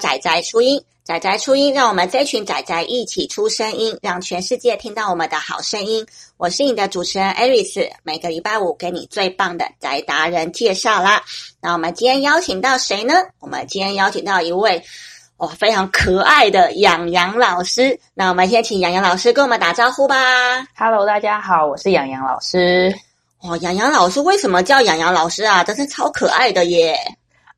仔仔初音。仔仔初音，让我们这群仔仔一起出声音，让全世界听到我们的好声音。我是你的主持人 Aris，每个礼拜五给你最棒的宅达人介绍啦。那我们今天邀请到谁呢？我们今天邀请到一位哦非常可爱的洋洋老师。那我们先请洋洋老师跟我们打招呼吧。Hello，大家好，我是洋洋老师。哦，洋洋老师为什么叫洋洋老师啊？真是超可爱的耶！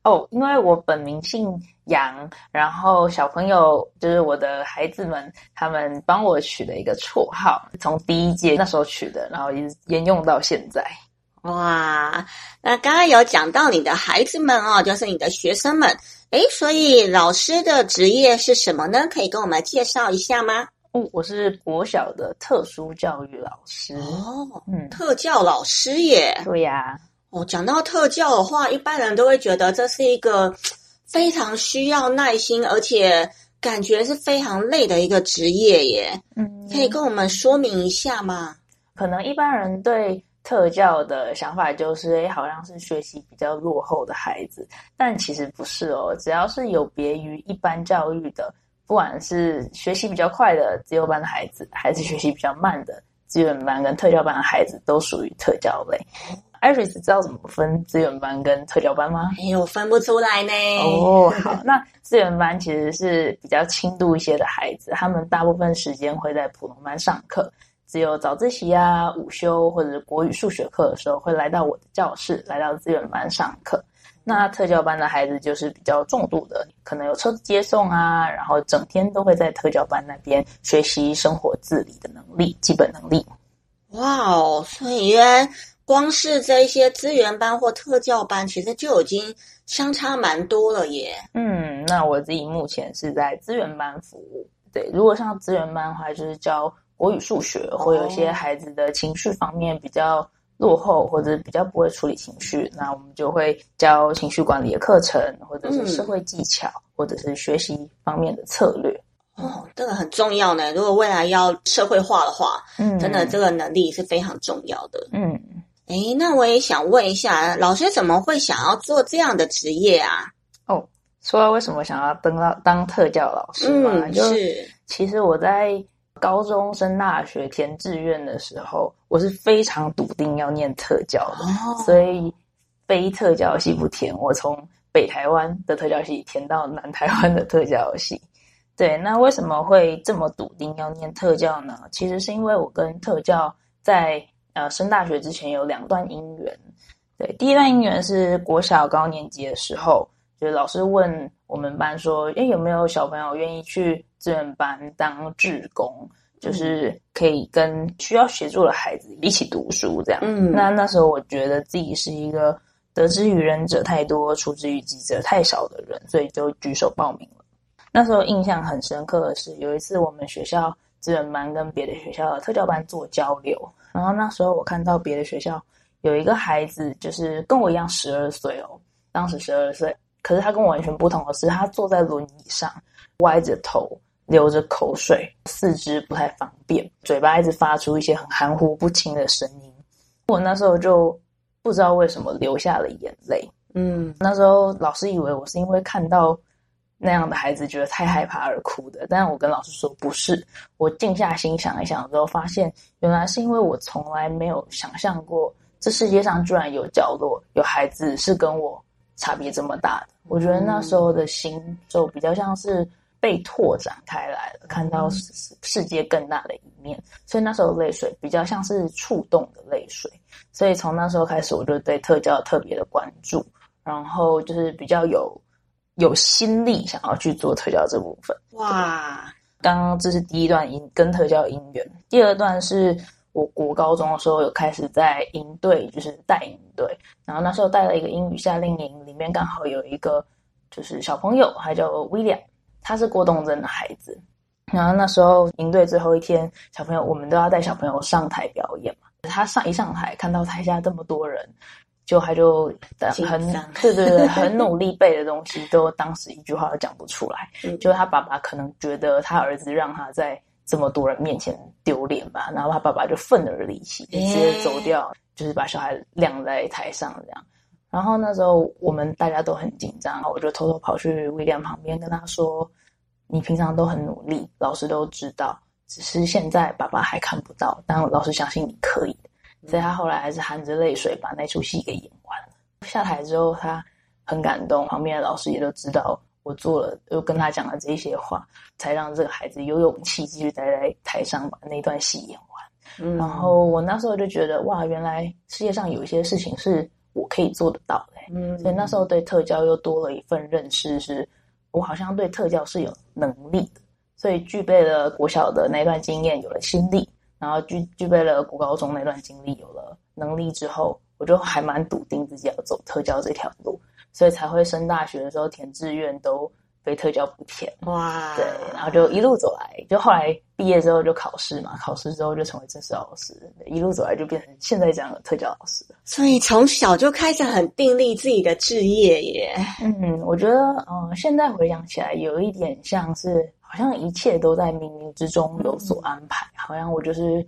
哦，因为我本名姓杨，然后小朋友就是我的孩子们，他们帮我取了一个绰号，从第一届那时候取的，然后一直沿用到现在。哇，那刚刚有讲到你的孩子们哦，就是你的学生们，诶，所以老师的职业是什么呢？可以跟我们介绍一下吗？哦，我是国小的特殊教育老师。哦，嗯，特教老师耶。对呀。哦，讲到特教的话，一般人都会觉得这是一个 非常需要耐心，而且感觉是非常累的一个职业耶。嗯，可以跟我们说明一下吗？可能一般人对特教的想法就是，诶，好像是学习比较落后的孩子，但其实不是哦。只要是有别于一般教育的，不管是学习比较快的自由班的孩子，还是学习比较慢的资源班跟特教班的孩子，都属于特教类。Iris 知道怎么分资源班跟特教班吗？哎呦，分不出来呢。哦，好，那资源班其实是比较轻度一些的孩子，他们大部分时间会在普通班上课，只有早自习啊、午休或者是国语、数学课的时候会来到我的教室，来到资源班上课。那特教班的孩子就是比较重度的，可能有车子接送啊，然后整天都会在特教班那边学习生活自理的能力、基本能力。哇哦，所以原来。光是这一些资源班或特教班，其实就已经相差蛮多了耶。嗯，那我自己目前是在资源班服务。对，如果上资源班的话，就是教国语、数学，或有一些孩子的情绪方面比较落后，或者比较不会处理情绪，那我们就会教情绪管理的课程，或者是社会技巧，嗯、或者是学习方面的策略。哦，这个很重要呢。如果未来要社会化的话，嗯，真的这个能力是非常重要的。嗯。诶，那我也想问一下，老师怎么会想要做这样的职业啊？哦，说到为什么想要登到当特教老师嘛，嗯，就是其实我在高中升大学填志愿的时候，我是非常笃定要念特教的，哦，所以非特教系不填，我从北台湾的特教系填到南台湾的特教系。对，那为什么会这么笃定要念特教呢？其实是因为我跟特教在。呃，升大学之前有两段姻缘，对，第一段姻缘是国小高年级的时候，就是老师问我们班说，诶，有没有小朋友愿意去资源班当志工，就是可以跟需要协助的孩子一起读书这样。嗯，那那时候我觉得自己是一个得之于人者太多，出之于己者太少的人，所以就举手报名了。那时候印象很深刻的是，有一次我们学校资源班跟别的学校的特教班做交流。然后那时候我看到别的学校有一个孩子，就是跟我一样十二岁哦，当时十二岁，可是他跟我完全不同的是，他坐在轮椅上，歪着头，流着口水，四肢不太方便，嘴巴一直发出一些很含糊不清的声音。我那时候就不知道为什么流下了眼泪。嗯，那时候老师以为我是因为看到。那样的孩子觉得太害怕而哭的，但是我跟老师说不是。我静下心想一想之后，发现原来是因为我从来没有想象过，这世界上居然有角落有孩子是跟我差别这么大的。我觉得那时候的心就比较像是被拓展开来了，看到世界更大的一面。所以那时候泪水比较像是触动的泪水。所以从那时候开始，我就对特教特别的关注，然后就是比较有。有心力想要去做特教这部分。哇！刚刚这是第一段音跟特教姻缘，第二段是我国高中的时候有开始在营队，就是带营队，然后那时候带了一个英语夏令营，里面刚好有一个就是小朋友，他叫 William，他是过动症的孩子。然后那时候营队最后一天，小朋友我们都要带小朋友上台表演嘛，他上一上台看到台下这么多人。就他就很对对对，很努力背的东西，都当时一句话都讲不出来。嗯、就他爸爸可能觉得他儿子让他在这么多人面前丢脸吧，然后他爸爸就愤而离席，直接走掉，就是把小孩晾在台上这样。然后那时候我们大家都很紧张，我就偷偷跑去威廉旁边跟他说：“你平常都很努力，老师都知道，只是现在爸爸还看不到，但老师相信你可以。”所以他后来还是含着泪水把那出戏给演完了。下台之后，他很感动，旁边的老师也都知道我做了，又跟他讲了这些话，才让这个孩子有勇气继续待在台上把那段戏演完。嗯，然后我那时候就觉得，哇，原来世界上有一些事情是我可以做得到的。嗯，所以那时候对特教又多了一份认识，是我好像对特教是有能力的，所以具备了国小的那段经验，有了心力。然后具具备了国高中那段经历，有了能力之后，我就还蛮笃定自己要走特教这条路，所以才会升大学的时候填志愿都非特教补贴。哇，对，然后就一路走来，就后来毕业之后就考试嘛，考试之后就成为正式老师，一路走来就变成现在这样的特教老师。所以从小就开始很定立自己的志业耶。嗯，我觉得，嗯，现在回想起来，有一点像是。好像一切都在冥冥之中有所安排，嗯、好像我就是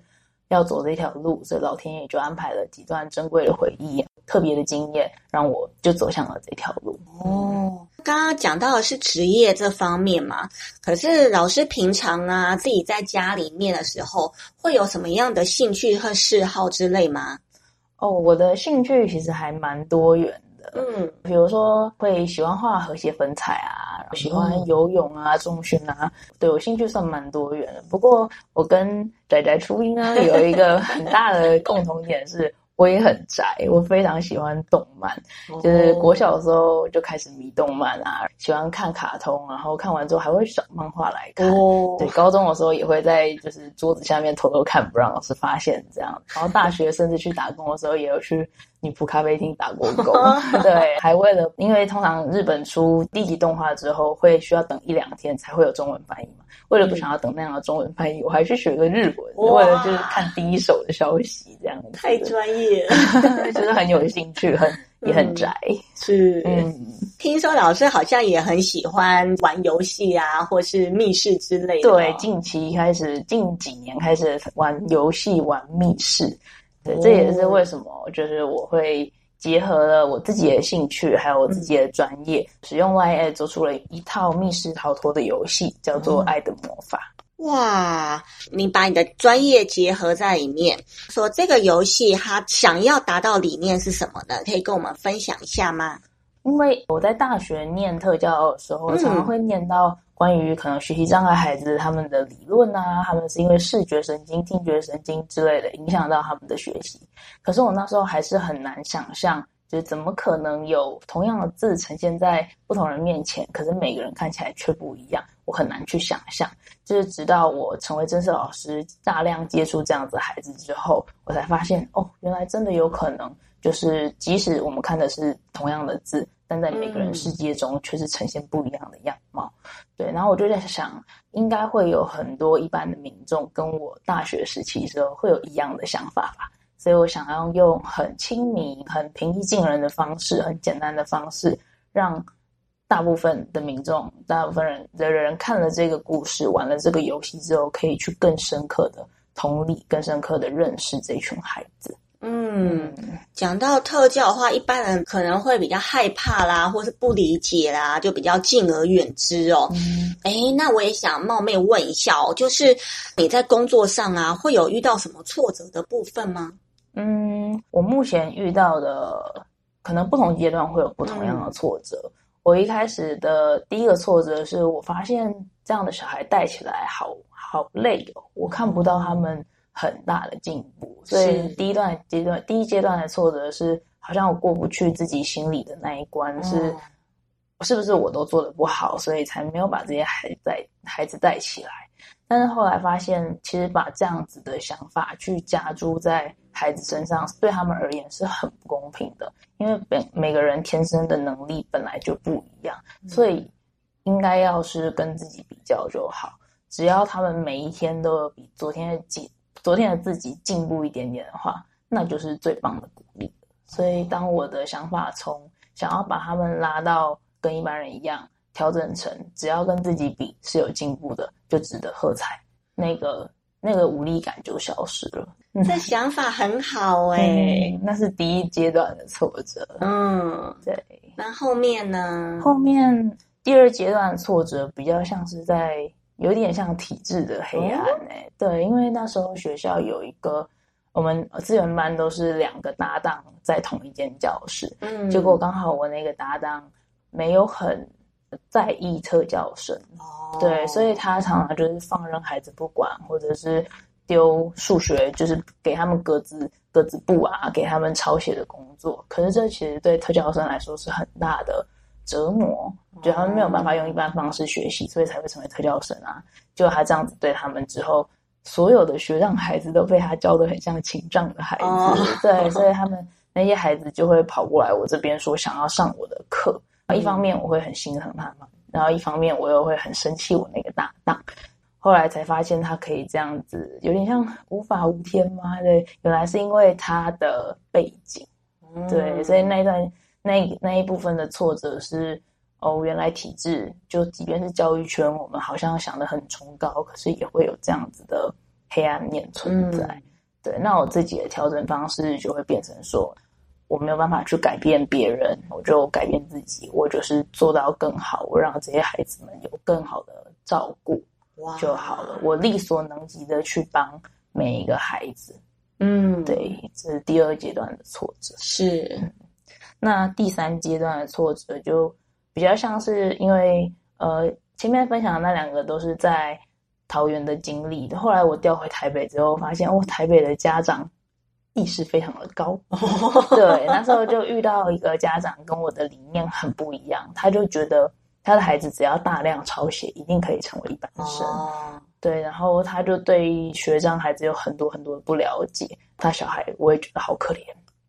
要走这条路，所以老天爷就安排了几段珍贵的回忆、特别的经验，让我就走向了这条路。哦，刚刚讲到的是职业这方面嘛，可是老师平常啊，自己在家里面的时候，会有什么样的兴趣和嗜好之类吗？哦，我的兴趣其实还蛮多元的，嗯，比如说会喜欢画和谐粉彩啊。喜欢游泳啊，重训啊，对，我兴趣算蛮多元的。不过我跟仔仔初音呢有一个很大的共同点是。我也很宅，我非常喜欢动漫，哦、就是国小的时候就开始迷动漫啊，喜欢看卡通，然后看完之后还会找漫画来看。哦、对，高中的时候也会在就是桌子下面偷偷看，不让老师发现这样。然后大学甚至去打工的时候，也有去女仆咖啡厅打过工。对，还为了因为通常日本出第一集动画之后，会需要等一两天才会有中文翻译嘛。为了不想要等那样的中文翻译，我还去学个日文，哇为了就是看第一手的消息，这样子。太专业了，就是很有兴趣，很也很宅。嗯、是，嗯，听说老师好像也很喜欢玩游戏啊，或是密室之类的。对，近期开始，近几年开始玩游戏，玩密室。对，这也是为什么，就是我会。结合了我自己的兴趣，还有我自己的专业，嗯、使用 LINE@ 做出了一套密室逃脱的游戏，叫做《爱的魔法》。哇，你把你的专业结合在里面，说这个游戏它想要达到理念是什么呢？可以跟我们分享一下吗？因为我在大学念特教的时候，常常会念到。关于可能学习障碍孩子他们的理论啊，他们是因为视觉神经、听觉神经之类的影响到他们的学习。可是我那时候还是很难想象，就是怎么可能有同样的字呈现在不同人面前，可是每个人看起来却不一样。我很难去想象。就是直到我成为正式老师，大量接触这样子孩子之后，我才发现哦，原来真的有可能，就是即使我们看的是同样的字。但在每个人世界中，却是呈现不一样的样貌。嗯、对，然后我就在想，应该会有很多一般的民众跟我大学时期的时候会有一样的想法吧。所以我想要用很亲民、很平易近人的方式，很简单的方式，让大部分的民众、大部分人的人看了这个故事、玩了这个游戏之后，可以去更深刻的同理、更深刻的认识这群孩子。嗯，讲到特教的话，一般人可能会比较害怕啦，或是不理解啦，就比较敬而远之哦。嗯，哎，那我也想冒昧问一下哦，就是你在工作上啊，会有遇到什么挫折的部分吗？嗯，我目前遇到的，可能不同阶段会有不同样的挫折。嗯，我一开始的第一个挫折是我发现这样的小孩带起来好好累哦，我看不到他们。很大的进步，所以第一段阶段，第一阶段的挫折是，好像我过不去自己心里的那一关，是，是不是我都做的不好，所以才没有把这些孩子带孩子带起来。但是后来发现，其实把这样子的想法去加注在孩子身上，对他们而言是很不公平的，因为每每个人天生的能力本来就不一样，所以应该要是跟自己比较就好。只要他们每一天都有比昨天的进。昨天的自己进步一点点的话，那就是最棒的鼓励。所以，当我的想法从想要把他们拉到跟一般人一样，调整成只要跟自己比是有进步的，就值得喝彩。那个那个无力感就消失了。这想法很好哎、欸嗯，那是第一阶段的挫折。嗯，对。那后面呢？后面第二阶段的挫折比较像是在有点像体制的黑暗哎、欸。哦、对，因为那时候学校有一个我们资源班都是两个搭档在同一间教室，嗯，结果刚好我那个搭档没有很在意特教生，哦，对，所以他常常就是放任孩子不管，或者是。丢数学就是给他们格子格子布啊，给他们抄写的工作。可是这其实对特教生来说是很大的折磨，就他们没有办法用一般方式学习，所以才会成为特教生啊。就他这样子对他们之后，所有的学障孩子都被他教得很像情障的孩子。哦、对，所以他们那些孩子就会跑过来我这边说想要上我的课。一方面我会很心疼他们，然后一方面我又会很生气我那个搭档。后来才发现他可以这样子，有点像无法无天吗？对，原来是因为他的背景，嗯、对，所以那一段那那一部分的挫折是哦，原来体制就即便是教育圈，我们好像想的很崇高，可是也会有这样子的黑暗面存在。嗯、对，那我自己的调整方式就会变成说，我没有办法去改变别人，我就改变自己，我就是做到更好，我让这些孩子们有更好的照顾。就好了，我力所能及的去帮每一个孩子。嗯，对，这是第二阶段的挫折。是，那第三阶段的挫折就比较像是因为呃，前面分享的那两个都是在桃园的经历，后来我调回台北之后，发现哦，台北的家长意识非常的高。对，那时候就遇到一个家长跟我的理念很不一样，他就觉得。他的孩子只要大量抄写，一定可以成为一般生。哦、对，然后他就对学长孩子有很多很多的不了解。他小孩我也觉得好可怜。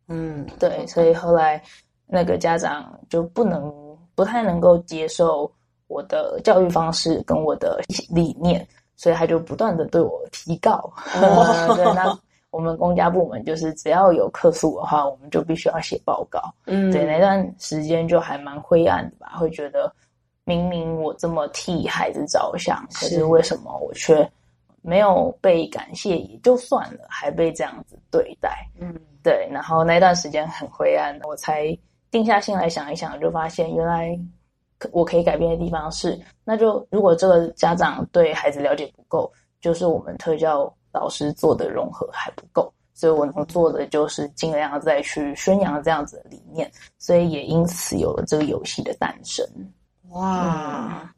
嗯，对，所以后来那个家长就不能不太能够接受我的教育方式跟我的理念，所以他就不断的对我提告。对，那我们公家部门就是只要有客诉的话，我们就必须要写报告。嗯，对，那段时间就还蛮灰暗的吧，会觉得。明明我这么替孩子着想，可是为什么我却没有被感谢也就算了，还被这样子对待？嗯，对。然后那段时间很灰暗，我才定下心来想一想，就发现原来我可以改变的地方是，那就如果这个家长对孩子了解不够，就是我们特教老师做的融合还不够，所以我能做的就是尽量再去宣扬这样子的理念，所以也因此有了这个游戏的诞生。哇，嗯、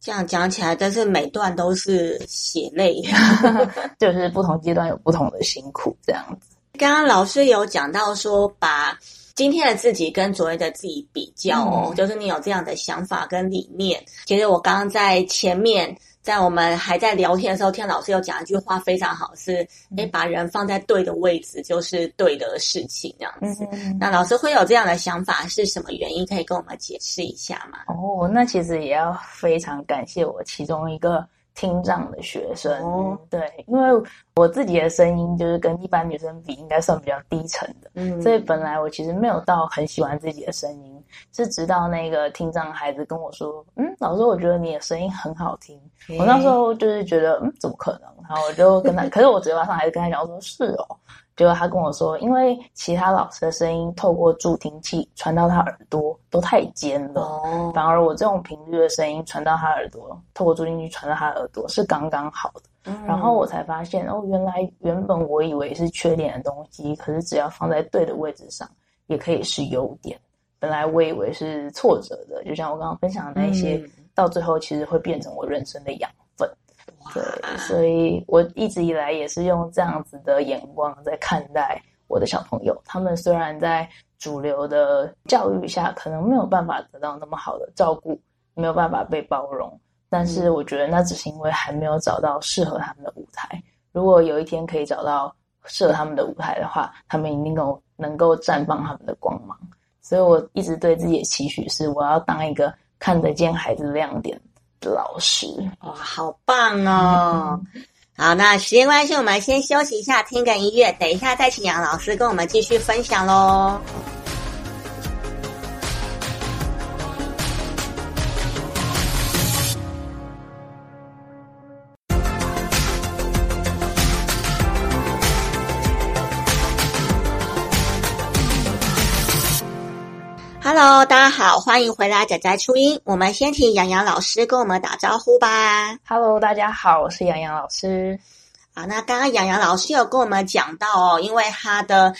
这样讲起来，真是每段都是血泪 就是不同阶段有不同的辛苦，这样子。刚刚老师有讲到说，把今天的自己跟昨天的自己比较哦，嗯、就是你有这样的想法跟理念。其实我刚刚在前面。在我们还在聊天的时候，天老师有讲一句话非常好，是诶把人放在对的位置，就是对的事情这样子。嗯、那老师会有这样的想法，是什么原因？可以跟我们解释一下吗？哦，那其实也要非常感谢我其中一个。听障的学生，哦、对，因为我自己的声音就是跟一般女生比，应该算比较低沉的，嗯，所以本来我其实没有到很喜欢自己的声音，是直到那个听障孩子跟我说，嗯，老师，我觉得你的声音很好听，嗯、我那时候就是觉得，嗯，怎么可能？然后我就跟他，可是我嘴巴上还是跟他讲，我说是哦。结果他跟我说，因为其他老师的声音透过助听器传到他耳朵都太尖了，哦、反而我这种频率的声音传到他耳朵，透过助听器传到他耳朵是刚刚好的。嗯、然后我才发现，哦，原来原本我以为是缺点的东西，可是只要放在对的位置上，也可以是优点。本来我以为是挫折的，就像我刚刚分享的那些，嗯、到最后其实会变成我人生的养分。对，所以我一直以来也是用这样子的眼光在看待我的小朋友。他们虽然在主流的教育下，可能没有办法得到那么好的照顾，没有办法被包容，但是我觉得那只是因为还没有找到适合他们的舞台。如果有一天可以找到适合他们的舞台的话，他们一定够能够绽放他们的光芒。所以我一直对自己的期许是，我要当一个看得见孩子的亮点。的老师哇，好棒哦！好，那时间关系，我们先休息一下，听个音乐，等一下再请杨老师跟我们继续分享喽。Hello，大家好，欢迎回来仔仔初音。我们先请洋洋老师跟我们打招呼吧。Hello，大家好，我是洋洋老师。好，那刚刚洋洋老师有跟我们讲到哦，因为他的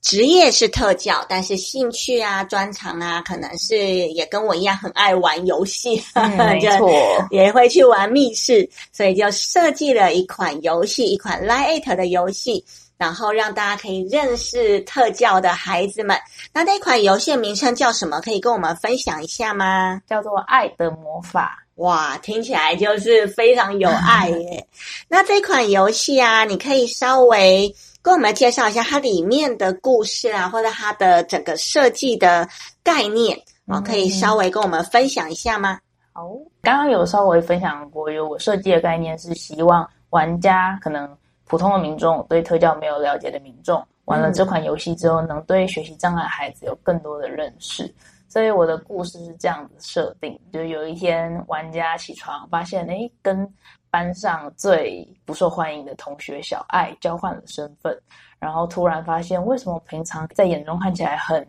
职业是特教，但是兴趣啊、专长啊，可能是也跟我一样很爱玩游戏，嗯、没错，也会去玩密室，所以就设计了一款游戏，一款 LINE@ 的游戏。然后让大家可以认识特教的孩子们。那那款游戏的名称叫什么？可以跟我们分享一下吗？叫做《爱的魔法》。哇，听起来就是非常有爱耶。那这款游戏啊，你可以稍微跟我们介绍一下它里面的故事啊，或者它的整个设计的概念啊，可以稍微跟我们分享一下吗？好，刚刚有稍微分享过，有我设计的概念是希望玩家可能。普通的民众对特教没有了解的民众，玩了这款游戏之后，能对学习障碍孩子有更多的认识。所以我的故事是这样子设定：就有一天，玩家起床发现，哎，跟班上最不受欢迎的同学小爱交换了身份，然后突然发现，为什么平常在眼中看起来很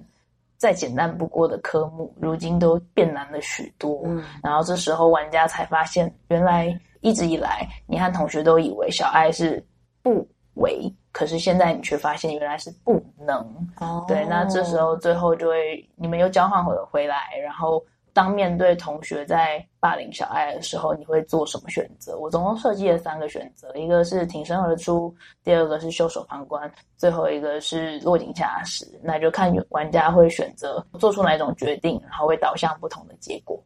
再简单不过的科目，如今都变难了许多。嗯，然后这时候玩家才发现，原来一直以来，你和同学都以为小爱是。不为，可是现在你却发现原来是不能。哦，对，那这时候最后就会你们又交换回回来，然后当面对同学在霸凌小爱的时候，你会做什么选择？我总共设计了三个选择，一个是挺身而出，第二个是袖手旁观，最后一个是落井下石。那就看玩家会选择做出哪一种决定，然后会导向不同的结果。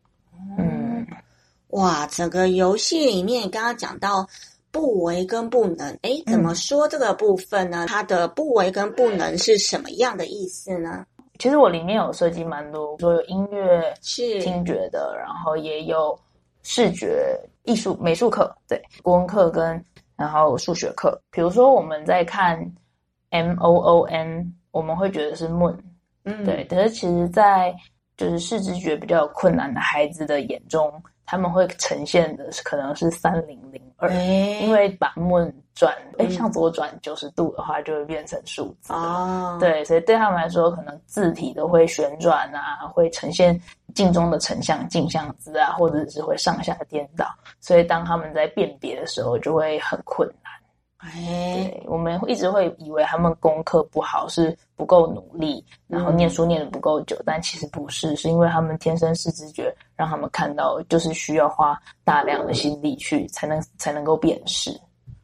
嗯，哇，整个游戏里面刚刚讲到。不为跟不能，哎，怎么说这个部分呢？嗯、它的不为跟不能是什么样的意思呢？其实我里面有设计蛮多，说有音乐、是听觉的，然后也有视觉、艺术、美术课，对，国文课跟然后数学课。比如说我们在看 M O O N，我们会觉得是 moon，嗯，对。可是其实，在就是视知觉比较有困难的孩子的眼中。他们会呈现的是可能是三零零二，因为把 moon 转哎向左转九十度的话，就会变成数字哦。对，所以对他们来说，可能字体都会旋转啊，会呈现镜中的成像镜像字啊，或者是会上下颠倒。所以当他们在辨别的时候，就会很困难。哎，我们一直会以为他们功课不好，是不够努力，然后念书念得不够久，嗯、但其实不是，是因为他们天生视知觉，让他们看到就是需要花大量的心力去才能才能够辨识。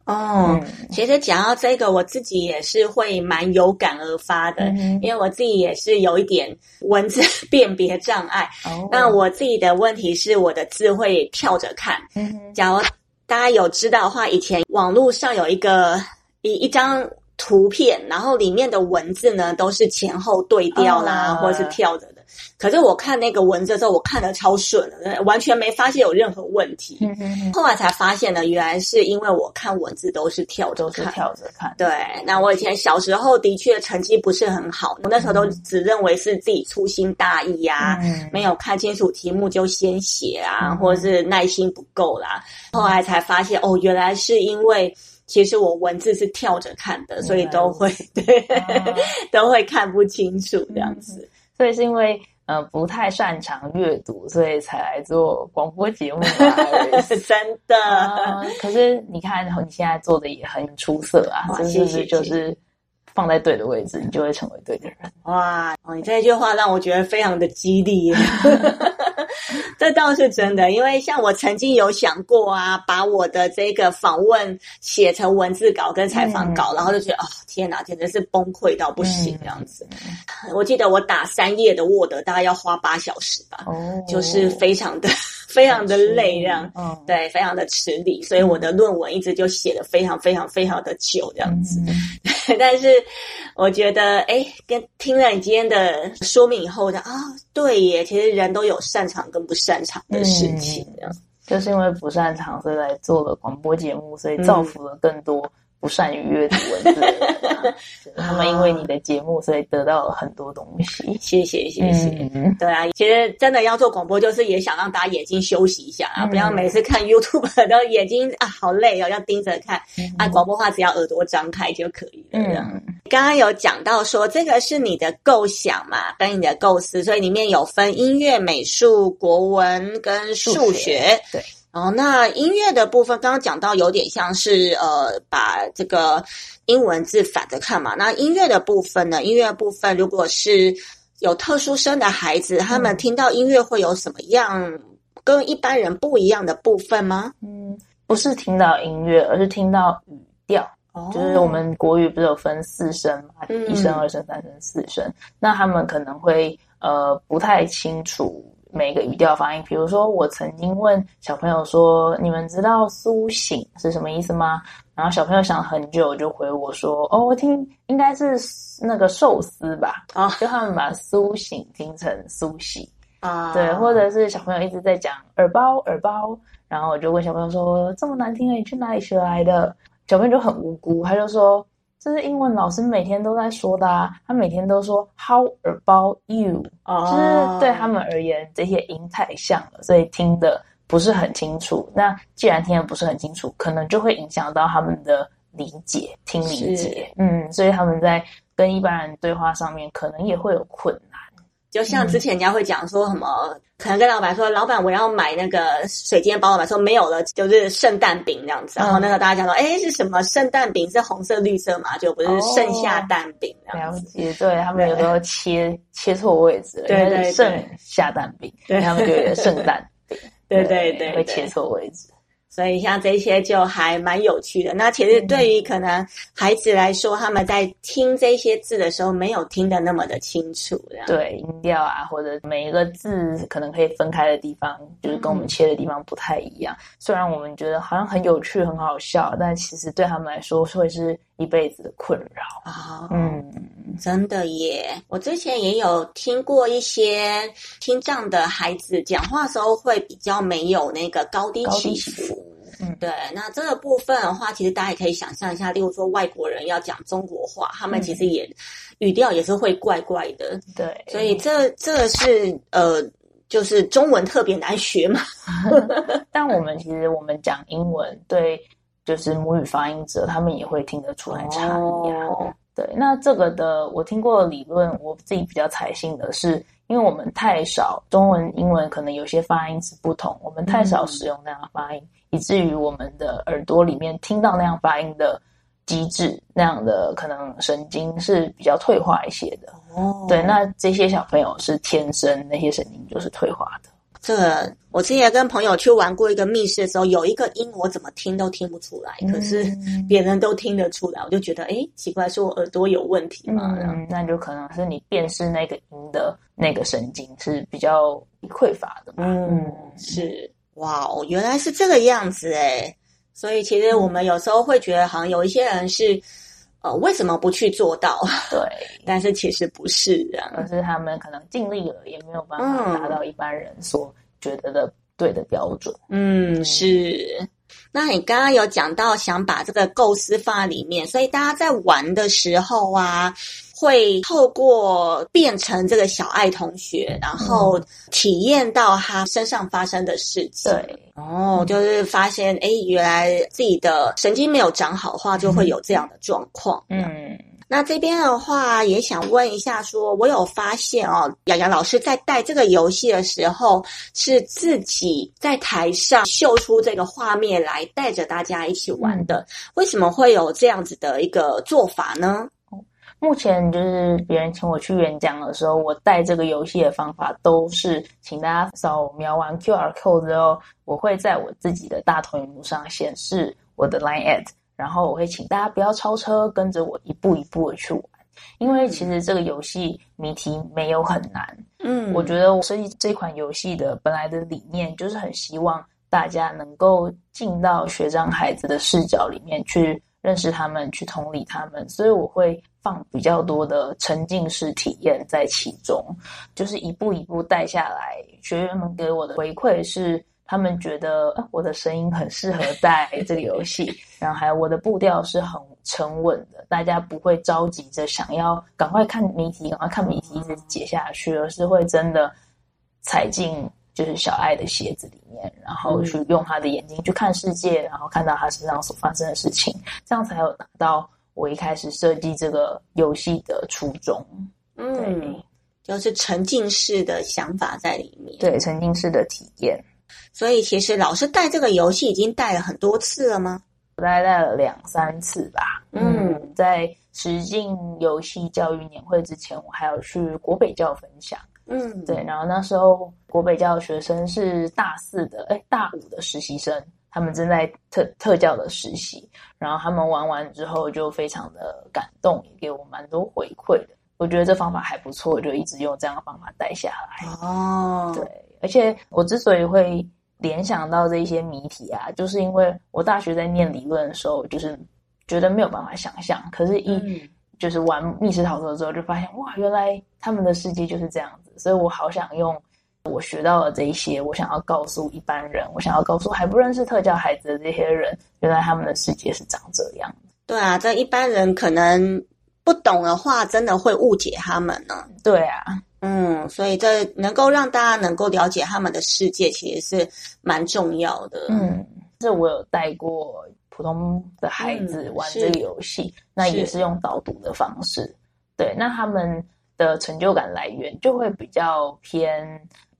哦，嗯、其实讲到这个，我自己也是会蛮有感而发的，嗯、因为我自己也是有一点文字 辨别障碍。哦，那我自己的问题是我的字会跳着看。假如。大家有知道的话，以前网络上有一个一一张图片，然后里面的文字呢都是前后对调啦，哦、或者是跳着的。可是我看那个文字的时候，我看得超顺的，完全没发现有任何问题。后来才发现呢，原来是因为我看文字都是跳着看，跳着看。对，那我以前小时候的确成绩不是很好，我那时候都只认为是自己粗心大意呀、啊，嗯、没有看清楚题目就先写啊，嗯、或者是耐心不够啦。后来才发现，哦，原来是因为其实我文字是跳着看的，所以都会 对，啊、都会看不清楚这样子。嗯所以是因为呃不太擅长阅读，所以才来做广播节目啊。真的、呃，可是你看，你现在做的也很出色啊，哇是不是？就是放在对的位置，你就会成为对的人。哇，哦，你这句话让我觉得非常的激励。这倒是真的，因为像我曾经有想过啊，把我的这个访问写成文字稿跟采访稿，嗯、然后就觉得哦，天哪，简直是崩溃到不行这样子。嗯、我记得我打三页的 Word 大概要花八小时吧，哦、就是非常的非常的累这样，嗯、对，非常的吃力，所以我的论文一直就写的非常非常非常的久这样子。嗯、但是我觉得，哎，跟听了你今天的说明以后，的啊，对耶，其实人都有擅长跟不擅长的事情，这样、嗯、就是因为不擅长，所以来做了广播节目，所以造福了更多不善于阅读文字的人、啊。嗯、他们因为你的节目，所以得到了很多东西。谢谢，谢谢。嗯、对啊，其实真的要做广播，就是也想让大家眼睛休息一下啊，嗯、不要每次看 YouTube 都眼睛啊好累哦，要盯着看。按、嗯啊、广播话，只要耳朵张开就可以了。刚刚有讲到说，这个是你的构想嘛，跟你的构思，所以里面有分音乐、美术、国文跟。数学对，哦，那音乐的部分刚刚讲到有点像是呃，把这个英文字反着看嘛。那音乐的部分呢？音乐部分如果是有特殊生的孩子，他们听到音乐会有什么样跟一般人不一样的部分吗？嗯，不是听到音乐，而是听到语调。就是我们国语不是有分四声嘛，嗯、一声、二声、三声、四声。那他们可能会呃不太清楚每个语调发音。比如说，我曾经问小朋友说：“你们知道苏醒是什么意思吗？”然后小朋友想很久，就回我说：“哦，我听应该是那个寿司吧。”啊，就他们把苏醒听成苏醒啊，对，或者是小朋友一直在讲耳包耳包，然后我就问小朋友说：“这么难听的，你去哪里学来的？”小朋友就很无辜，他就说：“这是英文老师每天都在说的啊，他每天都说 How about you？哦，就是对他们而言，这些音太像了，所以听的不是很清楚。那既然听的不是很清楚，可能就会影响到他们的理解，听理解。嗯，所以他们在跟一般人对话上面，可能也会有困难。就像之前人家会讲说什么。嗯”可能跟老板说：“老板，我要买那个水煎包。”老板说：“没有了，就是圣诞饼这样子。”然后那个大家讲说：“哎，是什么圣诞饼？是红色、绿色嘛？就不是盛夏蛋饼这样子。”了解，对，他们有时候切切错位置了，对对，盛夏蛋饼，对他们觉得圣诞饼，对对对，会切错位置。所以像这些就还蛮有趣的。那其实对于可能孩子来说，他们在听这些字的时候，没有听得那么的清楚。对，音调啊，或者每一个字可能可以分开的地方，就是跟我们切的地方不太一样。嗯、虽然我们觉得好像很有趣、很好笑，但其实对他们来说会是一辈子的困扰啊。嗯，真的耶。我之前也有听过一些听障的孩子讲话的时候，会比较没有那个高低起伏。嗯，对，那这个部分的话，其实大家也可以想象一下，例如说外国人要讲中国话，他们其实也、嗯、语调也是会怪怪的。对，所以这这是呃，就是中文特别难学嘛。但我们其实我们讲英文，对，就是母语发音者，他们也会听得出来差异啊。哦、对，那这个的我听过的理论，我自己比较采信的是，因为我们太少中文、英文可能有些发音是不同，我们太少使用那样的发音。嗯以至于我们的耳朵里面听到那样发音的机制，那样的可能神经是比较退化一些的。哦，对，那这些小朋友是天生那些神经就是退化的。这个我之前跟朋友去玩过一个密室的时候，有一个音我怎么听都听不出来，可是别人都听得出来，我就觉得哎，奇怪，是我耳朵有问题吗？嗯，那就可能是你辨识那个音的那个神经是比较匮乏的嘛。嗯，是。哇哦，原来是这个样子诶。所以其实我们有时候会觉得，好像有一些人是，呃，为什么不去做到？对，但是其实不是这样，而是他们可能尽力了，也没有办法达到一般人所觉得的对的标准。嗯，是。那你刚刚有讲到想把这个构思放在里面，所以大家在玩的时候啊。会透过变成这个小爱同学，然后体验到他身上发生的事情。对，哦，就是发现，哎，原来自己的神经没有长好的话，就会有这样的状况。嗯，那这边的话，也想问一下说，说我有发现哦，雅雅老师在带这个游戏的时候，是自己在台上秀出这个画面来，带着大家一起玩的。为什么会有这样子的一个做法呢？目前就是别人请我去演讲的时候，我带这个游戏的方法都是请大家扫描完 QR code 之后，我会在我自己的大投影幕上显示我的 Line at，然后我会请大家不要超车，跟着我一步一步的去玩。因为其实这个游戏谜题没有很难，嗯，我觉得我设计这款游戏的本来的理念就是很希望大家能够进到学长孩子的视角里面去认识他们，去同理他们，所以我会。放比较多的沉浸式体验在其中，就是一步一步带下来。学员们给我的回馈是，他们觉得我的声音很适合带这个游戏，然后还有我的步调是很沉稳的，大家不会着急着想要赶快看谜题，赶快看谜题一直解下去，而是会真的踩进就是小爱的鞋子里面，然后去用他的眼睛去看世界，然后看到他身上所发生的事情，这样才有达到。我一开始设计这个游戏的初衷。嗯，就是沉浸式的想法在里面。对，沉浸式的体验。所以其实老师带这个游戏已经带了很多次了吗？我大概带了两三次吧。嗯，嗯，在实境游戏教育年会之前，我还有去国北教分享。嗯，对。然后那时候国北教的学生是大四的，哎，大五的实习生，他们正在特特教的实习。然后他们玩完之后就非常的感动，也给我蛮多回馈的。我觉得这方法还不错，我就一直用这样的方法带下来。哦，对。而且我之所以会联想到这一些谜题啊，就是因为我大学在念理论的时候，就是觉得没有办法想象。可是，一就是玩密室逃脱之后，就发现哇，原来他们的世界就是这样子。所以我好想用我学到了这一些，我想要告诉一般人，我想要告诉还不认识特教孩子的这些人，原来他们的世界是长这样。对啊，这一般人可能不懂的话，真的会误解他们呢。对啊。嗯，所以这能够让大家能够了解他们的世界，其实是蛮重要的。嗯，这我有带过普通的孩子玩这个游戏，嗯、那也是用导读的方式。对，那他们的成就感来源就会比较偏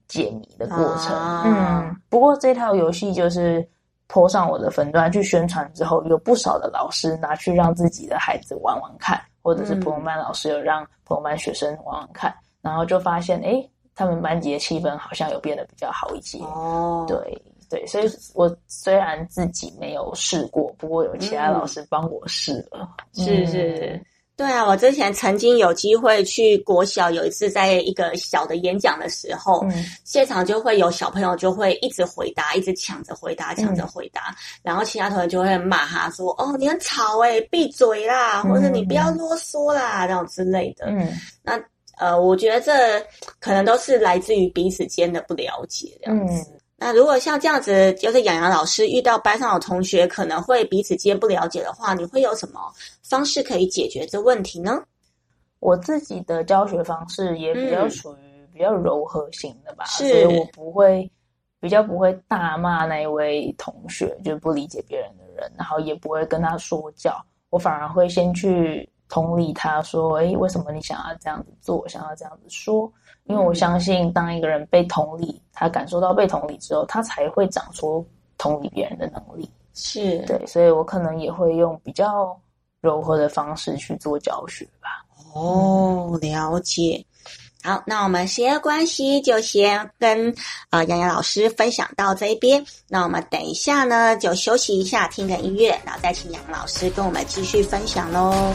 解谜的过程。啊、嗯，不过这套游戏就是 po 上我的粉段去宣传之后，有不少的老师拿去让自己的孩子玩玩看，或者是普通班老师有让普通班学生玩玩看。然后就发现，哎，他们班级的气氛好像有变得比较好一些。哦，对对，所以我虽然自己没有试过，不过有其他老师帮我试了。嗯、是是，对啊，我之前曾经有机会去国小，有一次在一个小的演讲的时候，嗯、现场就会有小朋友就会一直回答，一直抢着回答，抢着回答，嗯、然后其他同学就会骂他说：“哦，你很吵哎，闭嘴啦，或者你不要啰嗦啦，这种之类的。”嗯，那。呃，我觉得这可能都是来自于彼此间的不了解这样子。嗯、那如果像这样子，就是洋洋老师遇到班上的同学可能会彼此间不了解的话，你会有什么方式可以解决这问题呢？我自己的教学方式也比较属于比较柔和型的吧，是所以我不会比较不会大骂那一位同学，就是不理解别人的人，然后也不会跟他说教，我反而会先去。同理，他说：“诶，为什么你想要这样子做？想要这样子说？因为我相信，当一个人被同理，他感受到被同理之后，他才会长出同理别人的能力。是对，所以我可能也会用比较柔和的方式去做教学吧。哦，了解。好，那我们时间关系就先跟啊洋洋老师分享到这边。那我们等一下呢，就休息一下，听个音乐，然后再请洋洋老师跟我们继续分享喽。”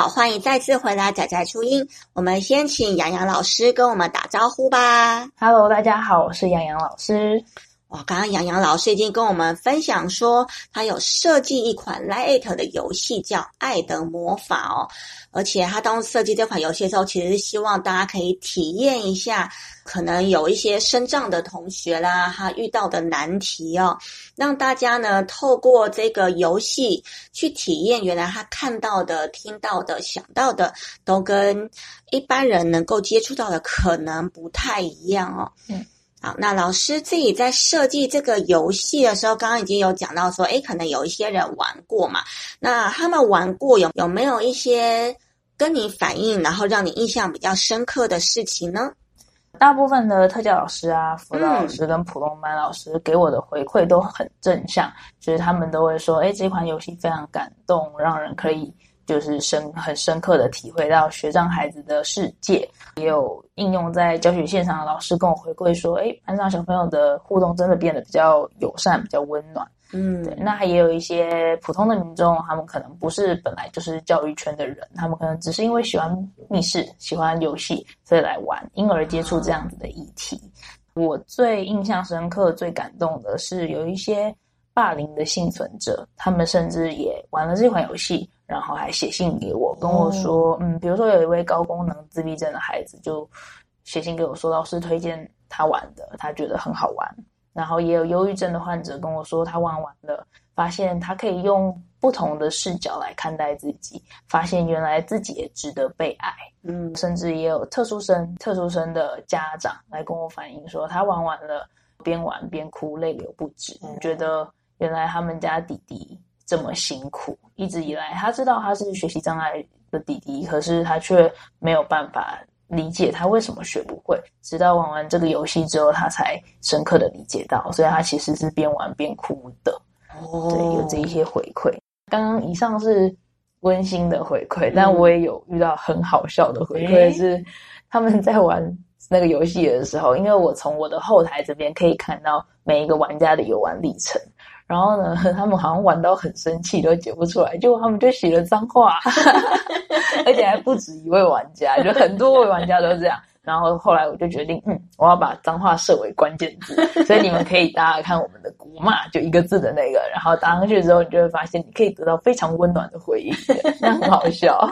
好，欢迎再次回来仔仔初音。我们先请洋洋老师跟我们打招呼吧。Hello，大家好，我是洋洋老师。哇，刚刚洋洋老师已经跟我们分享说，他有设计一款 LINE@ 的游戏，叫《爱的魔法》哦。而且他当时设计这款游戏的时候，其实是希望大家可以体验一下，可能有一些身障的同学啦，他遇到的难题哦，让大家呢透过这个游戏去体验，原来他看到的、听到的、想到的，都跟一般人能够接触到的可能不太一样哦。嗯。好，那老师自己在设计这个游戏的时候，刚刚已经有讲到说，诶，可能有一些人玩过嘛，那他们玩过有有没有一些跟你反映，然后让你印象比较深刻的事情呢？大部分的特教老师啊、辅导老师跟普通班老师给我的回馈都很正向，就是他们都会说，哎，这款游戏非常感动，让人可以。就是深很深刻的体会到学障孩子的世界，也有应用在教学现场的老师跟我回馈说，哎，班上小朋友的互动真的变得比较友善，比较温暖。嗯，对。那还也有一些普通的民众，他们可能不是本来就是教育圈的人，他们可能只是因为喜欢密室、喜欢游戏，所以来玩，因而接触这样子的议题。我最印象深刻、最感动的是有一些霸凌的幸存者，他们甚至也玩了这款游戏。然后还写信给我，跟我说，嗯，比如说有一位高功能自闭症的孩子，就写信给我说，老师推荐他玩的，他觉得很好玩。然后也有忧郁症的患者跟我说，他玩完了，发现他可以用不同的视角来看待自己，发现原来自己也值得被爱。嗯，甚至也有特殊生、特殊生的家长来跟我反映说，他玩完了，边玩边哭，泪流不止，嗯、觉得原来他们家弟弟这么辛苦，一直以来他知道他是学习障碍的弟弟，可是他却没有办法理解他为什么学不会，直到玩完这个游戏之后，他才深刻的理解到，所以他其实是边玩边哭的。哦，对，有这一些回馈。刚刚以上是温馨的回馈，嗯、但我也有遇到很好笑的回馈，是他们在玩那个游戏的时候，因为我从我的后台这边可以看到每一个玩家的游玩历程，然后呢，他们好像玩到很生气都解不出来，结果他们就写了脏话，而且还不止一位玩家，就很多位玩家都这样。然后后来我就决定，嗯，我要把脏话设为关键字，所以你们可以大家看我们的国骂，就一个字的那个，然后打上去之后，你就会发现你可以得到非常温暖的回应，那很好笑。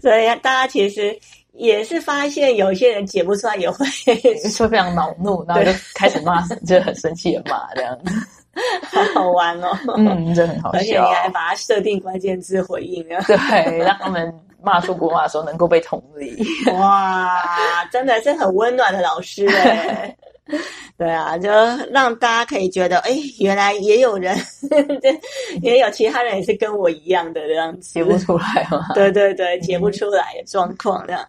所以大家其实也是发现，有些人解不出来也会 会非常恼怒，然后就开始骂，就很生气的骂这样子，好好玩哦。嗯，这很好笑，而且你还把它设定关键字回应啊，对，让他们。骂出国骂的时候能够被同理，哇，真的是很温暖的老师哎。对啊，就让大家可以觉得，哎，原来也有人，对也有其他人也是跟我一样的这样子，解不出来嘛。对对对，解不出来的状况这样。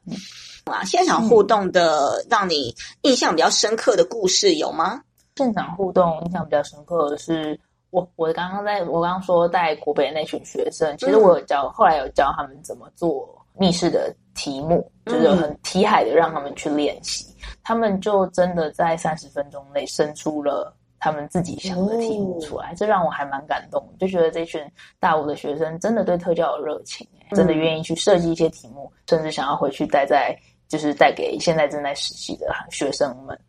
啊，现场互动的让你印象比较深刻的故事有吗？现场互动印象比较深刻的是。我我刚刚在我刚刚说带国北那群学生，其实我有教，嗯、后来有教他们怎么做密室的题目，嗯、就是很题海的让他们去练习，他们就真的在三十分钟内生出了他们自己想的题目出来，嗯、这让我还蛮感动，就觉得这群大五的学生真的对特教有热情，嗯、真的愿意去设计一些题目，甚至想要回去带在就是带给现在正在实习的学生们。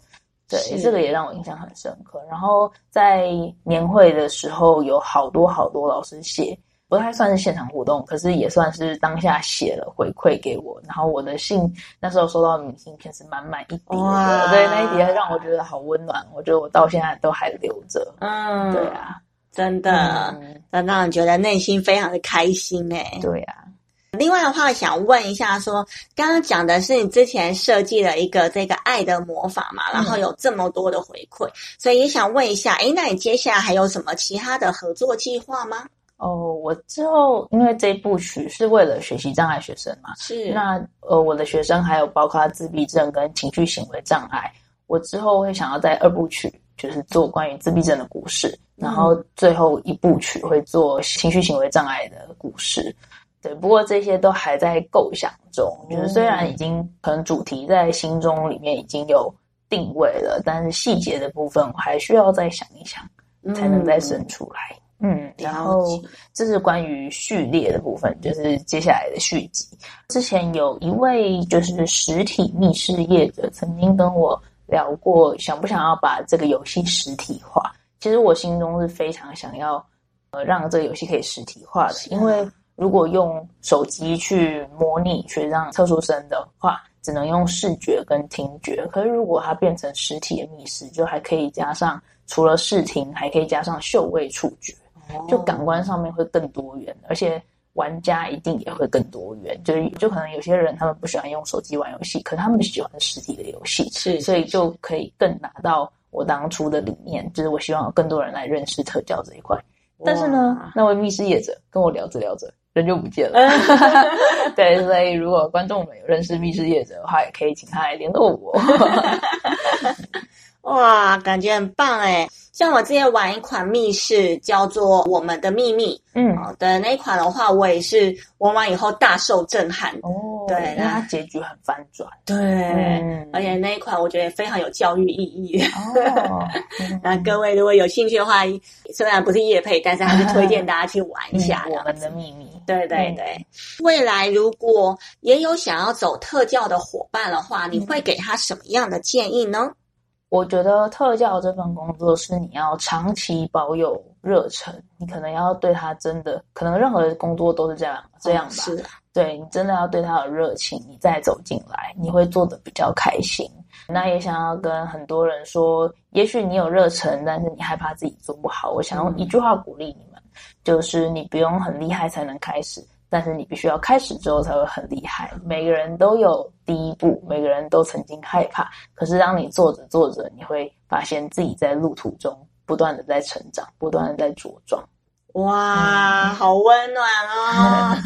对，是这个也让我印象很深刻。然后在年会的时候，有好多好多老师写，不太算是现场互动，可是也算是当下写了回馈给我。然后我的信那时候收到的明信片是满满一叠的，那一叠让我觉得好温暖，我觉得我到现在都还留着。嗯，对啊，真的，那、嗯、让人觉得内心非常的开心哎。对啊。另外的话，想问一下说，说刚刚讲的是你之前设计了一个这个爱的魔法嘛，然后有这么多的回馈，嗯、所以也想问一下，哎，那你接下来还有什么其他的合作计划吗？哦，我之后因为这部曲是为了学习障碍学生嘛，是那呃，我的学生还有包括自闭症跟情绪行为障碍，我之后会想要在二部曲就是做关于自闭症的故事，嗯、然后最后一部曲会做情绪行为障碍的故事。对，不过这些都还在构想中，就是虽然已经可能主题在心中里面已经有定位了，但是细节的部分我还需要再想一想，才能再生出来。嗯，嗯，然后这是关于序列的部分，就是接下来的续集。之前有一位就是实体密室业者曾经跟我聊过，想不想要把这个游戏实体化？其实我心中是非常想要，呃，让这个游戏可以实体化的，因为。如果用手机去模拟去让特殊生的话，只能用视觉跟听觉。可是如果它变成实体的密室，就还可以加上除了视听，还可以加上嗅味触觉，就感官上面会更多元，而且玩家一定也会更多元。就是就可能有些人他们不喜欢用手机玩游戏，可他们喜欢实体的游戏，是，所以就可以更拿到我当初的理念，就是我希望有更多人来认识特教这一块。但是呢，那位密室业者跟我聊着聊着。人就不见了，对，所以如果观众们有认识密室业者的话，也可以请他来联络我。哇，感觉很棒哎！像我之前玩一款密室，叫做《我们的秘密》，嗯，的那一款的话，我也是玩完以后大受震撼哦。对，那它结局很翻转，对，嗯、而且那一款我觉得非常有教育意义。哦，那各位如果有兴趣的话，虽然不是业配，但是还是推荐大家去玩一下。嗯、我们的秘密，对对对。嗯、未来如果也有想要走特教的伙伴的话，你会给他什么样的建议呢？我觉得特教这份工作是你要长期保有热忱，你可能要对他真的，可能任何工作都是这样这样吧。是啊，对，你真的要对他有热情，你再走进来，你会做得比较开心。那也想要跟很多人说，也许你有热忱，但是你害怕自己做不好。我想用一句话鼓励你们：就是你不用很厉害才能开始，但是你必须要开始之后才会很厉害。每个人都有第一步，每个人都曾经害怕，可是当你做着做着，你会发现自己在路途中不断的在成长，不断的在茁壮。哇，好温暖哦！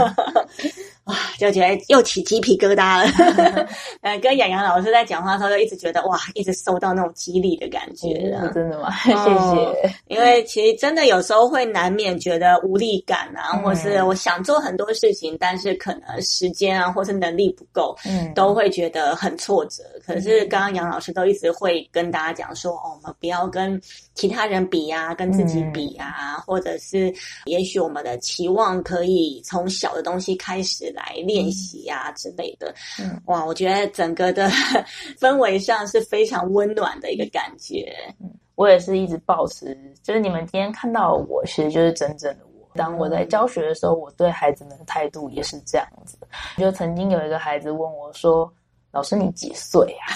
哇，就觉得又起鸡皮疙瘩了。呃，跟杨洋老师在讲话的时候，就一直觉得哇，一直受到那种激励的感觉。嗯、真的吗？谢谢、哦。因为其实真的有时候会难免觉得无力感啊，嗯、或是我想做很多事情，但是可能时间啊，或是能力不够，嗯，都会觉得很挫折。可是刚刚杨老师都一直会跟大家讲说，哦，我们不要跟其他人比啊，跟自己比啊，嗯、或者是也许我们的期望可以从小的东西开始。来练习呀之类的，嗯，哇，我觉得整个的氛围上是非常温暖的一个感觉。嗯，我也是一直保持，就是你们今天看到我，其实就是真正的我。当我在教学的时候，我对孩子们的态度也是这样子。就曾经有一个孩子问我说：“老师，你几岁啊？”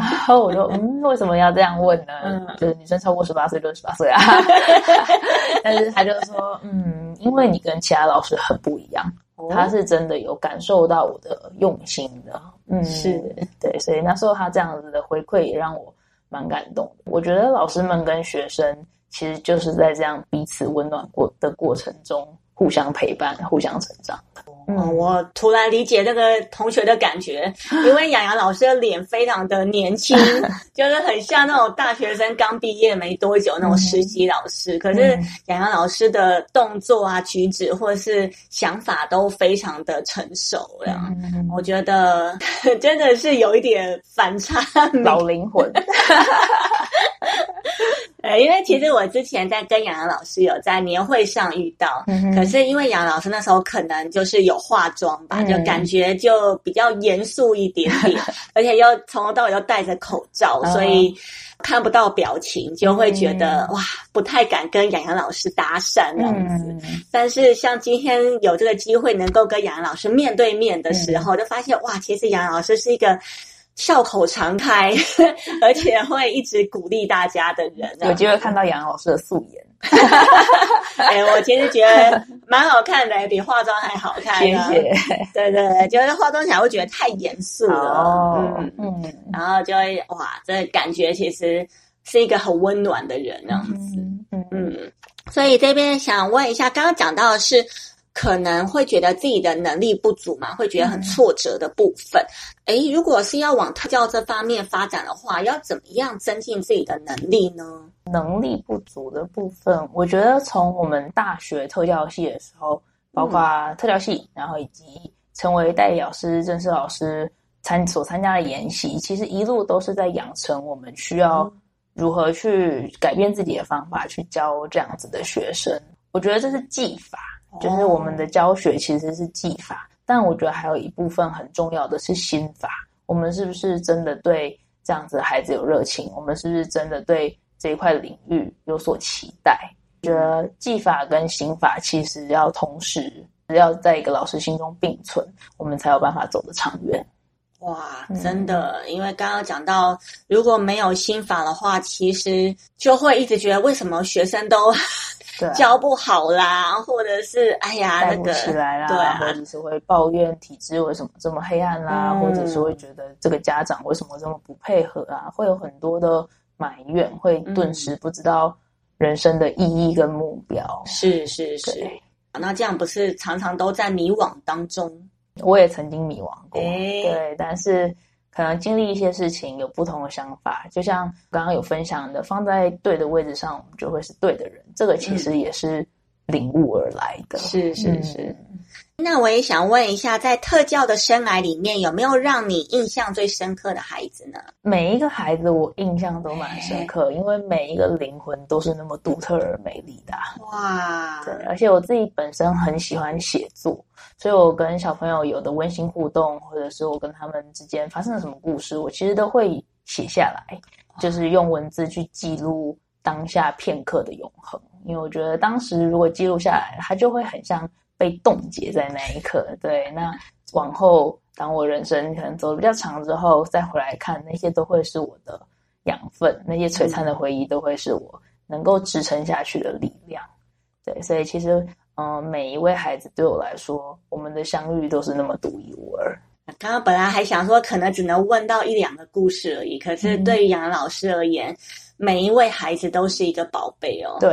然后我就嗯，为什么要这样问呢？嗯，就是女生超过十八岁就十八岁啊。但是他就说：“嗯，因为你跟其他老师很不一样。”他是真的有感受到我的用心的，嗯，是对，所以那时候他这样子的回馈也让我蛮感动的。我觉得老师们跟学生其实就是在这样彼此温暖过的过程中，互相陪伴、互相成长的。嗯，我突然理解这个同学的感觉，因为洋洋老师的脸非常的年轻，就是很像那种大学生刚毕业没多久那种实习老师。嗯、可是洋洋老师的动作啊、举止或者是想法都非常的成熟，这样、嗯、我觉得 真的是有一点反差，老灵魂。呃，因为其实我之前在跟杨洋老师有在年会上遇到，嗯、可是因为洋洋老师那时候可能就是有化妆吧，嗯、就感觉就比较严肃一点点，而且又从头到尾又戴着口罩，哦、所以看不到表情，就会觉得、嗯、哇，不太敢跟杨洋老师搭讪这样子。嗯、但是像今天有这个机会能够跟杨洋老师面对面的时候，嗯、就发现哇，其实杨洋老师是一个。笑口常开，而且会一直鼓励大家的人，有机会看到杨老师的素颜。哎、欸，我其实觉得蛮好看的，比化妆还好看。谢谢。对对对，就是化妆起来会觉得太严肃了。哦、嗯嗯，然后就会哇，这感觉其实是一个很温暖的人，这样子。嗯嗯，嗯。所以这边想问一下，刚刚讲到的是。可能会觉得自己的能力不足嘛，会觉得很挫折的部分。哎、嗯，如果是要往特教这方面发展的话，要怎么样增进自己的能力呢？能力不足的部分，我觉得从我们大学特教系的时候，包括特教系，嗯、然后以及成为代理老师、正式老师参所参加的研习，其实一路都是在养成我们需要如何去改变自己的方法去教这样子的学生。我觉得这是技法。就是我们的教学其实是技法，但我觉得还有一部分很重要的是心法。我们是不是真的对这样子的孩子有热情？我们是不是真的对这一块领域有所期待？我觉得技法跟心法其实要同时要在一个老师心中并存，我们才有办法走得长远。哇，真的，嗯、因为刚刚讲到，如果没有心法的话，其实就会一直觉得为什么学生都。教不好啦，或者是哎呀，那个起来啦，对啊，或者是会抱怨体制为什么这么黑暗啦，嗯、或者是会觉得这个家长为什么这么不配合啊，会有很多的埋怨，会顿时不知道人生的意义跟目标。嗯、是是是，那这样不是常常都在迷惘当中？我也曾经迷惘过，诶对，但是。可能经历一些事情，有不同的想法，就像刚刚有分享的，放在对的位置上，我们就会是对的人。这个其实也是领悟而来的。是是是。那我也想问一下，在特教的生涯里面，有没有让你印象最深刻的孩子呢？每一个孩子我印象都蛮深刻，因为每一个灵魂都是那么独特而美丽的。哇！对，而且我自己本身很喜欢写作。所以，我跟小朋友有的温馨互动，或者是我跟他们之间发生了什么故事，我其实都会写下来，就是用文字去记录当下片刻的永恒。因为我觉得，当时如果记录下来，它就会很像被冻结在那一刻。对，那往后，当我人生可能走的比较长之后，再回来看，那些都会是我的养分，那些璀璨的回忆都会是我能够支撑下去的力量。对，所以其实，嗯、呃，每一位孩子对我来说，我们的相遇都是那么独一无二。刚刚本来还想说，可能只能问到一两个故事而已，可是对于杨老师而言，嗯、每一位孩子都是一个宝贝哦。对，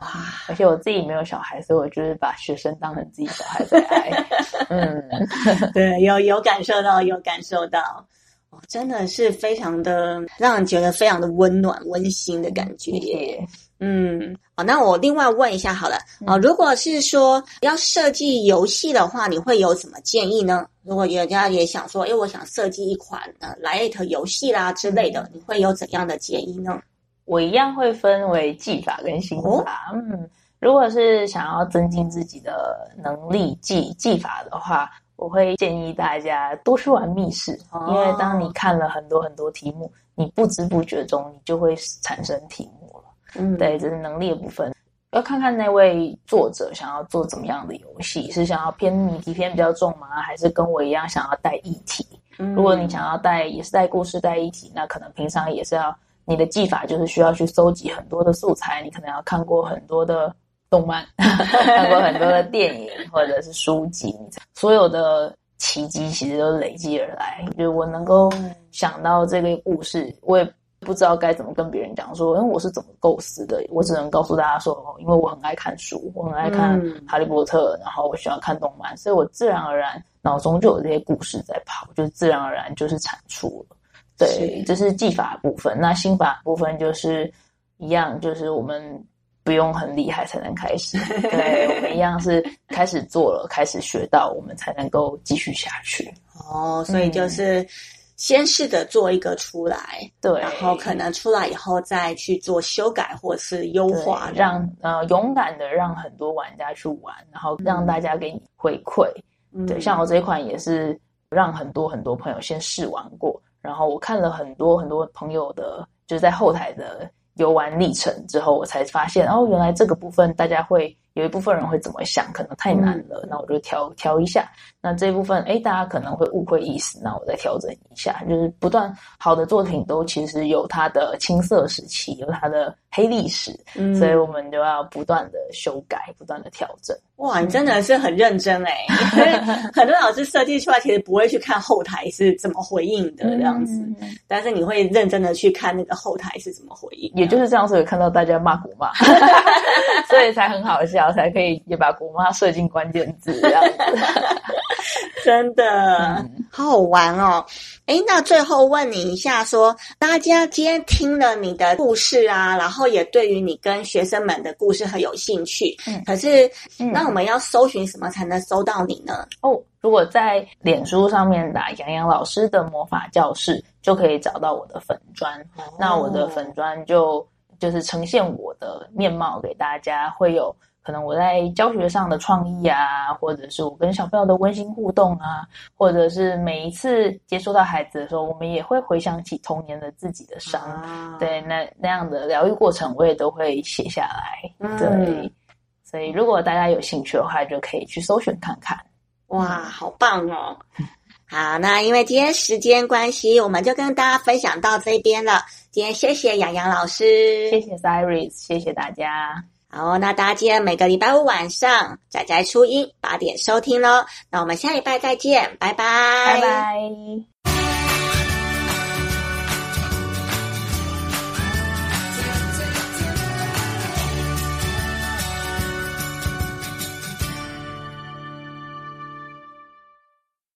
哇！而且我自己没有小孩，所以我就是把学生当成自己小孩在爱。嗯，对，有有感受到，有感受到。真的是非常的让人觉得非常的温暖、温馨的感觉耶。嗯，好，那我另外问一下好了啊，如果是说要设计游戏的话，你会有什么建议呢？如果人家也想说，哎，我想设计一款呃 LINE@ 游戏啦之类的，你会有怎样的建议呢？我一样会分为技法跟心法。哦、嗯，如果是想要增进自己的能力技技法的话。我会建议大家多去玩密室，因为当你看了很多很多题目，你不知不觉中你就会产生题目了。嗯，对，这是能力的部分。要看看那位作者想要做怎么样的游戏，是想要偏谜题偏比较重吗？还是跟我一样想要带议题？如果你想要带也是带故事带议题，那可能平常也是要你的技法就是需要去搜集很多的素材，你可能要看过很多的。动漫 看过很多的电影或者是书籍，所有的奇迹其实都累积而来。就是我能够想到这个故事，我也不知道该怎么跟别人讲说，因为我是怎么构思的。我只能告诉大家说，因为我很爱看书，我很爱看《哈利波特》，然后我喜欢看动漫，所以我自然而然脑中就有这些故事在跑，就自然而然就是产出了。对，这是技法部分。那心法部分就是一样，就是我们。不用很厉害才能开始，对，我们一样是开始做了，开始学到，我们才能够继续下去。哦，所以就是先试着做一个出来，对，然后可能出来以后再去做修改或是优化，让呃勇敢的让很多玩家去玩，然后让大家给你回馈。嗯、对，像我这一款也是让很多很多朋友先试玩过，然后我看了很多很多朋友的，就是在后台的。游玩历程之后，我才发现哦，原来这个部分大家会有一部分人会怎么想，可能太难了，嗯、那我就调调一下。那这一部分，哎，大家可能会误会意思，那我再调整一下。就是不断好的作品都其实有它的青涩时期，有它的黑历史，嗯、所以我们就要不断的修改，不断的调整。哇，你真的是很认真诶、欸、很多老师设计出来其实不会去看后台是怎么回应的这样子，嗯、但是你会认真的去看那个后台是怎么回应。也就是这样，所以看到大家骂古骂，所以才很好笑，才可以也把古骂设进关键字这样子。真的、嗯、好好玩哦！诶，那最后问你一下说，说大家今天听了你的故事啊，然后也对于你跟学生们的故事很有兴趣。嗯，可是、嗯、那我们要搜寻什么才能搜到你呢？哦，如果在脸书上面打“洋洋老师的魔法教室”，就可以找到我的粉专。哦、那我的粉专就就是呈现我的面貌给大家，会有。可能我在教学上的创意啊，或者是我跟小朋友的温馨互动啊，或者是每一次接触到孩子的时候，我们也会回想起童年的自己的伤，啊、对，那那样的疗愈过程，我也都会写下来。嗯、对，所以如果大家有兴趣的话，就可以去搜寻看看。哇，好棒哦！好，那因为今天时间关系，我们就跟大家分享到这边了。今天谢谢洋洋老师，谢谢 Cyrus，谢谢大家。好，那大家记得每个礼拜五晚上仔仔初音八点收听喽。那我们下礼拜再见，拜拜，拜拜。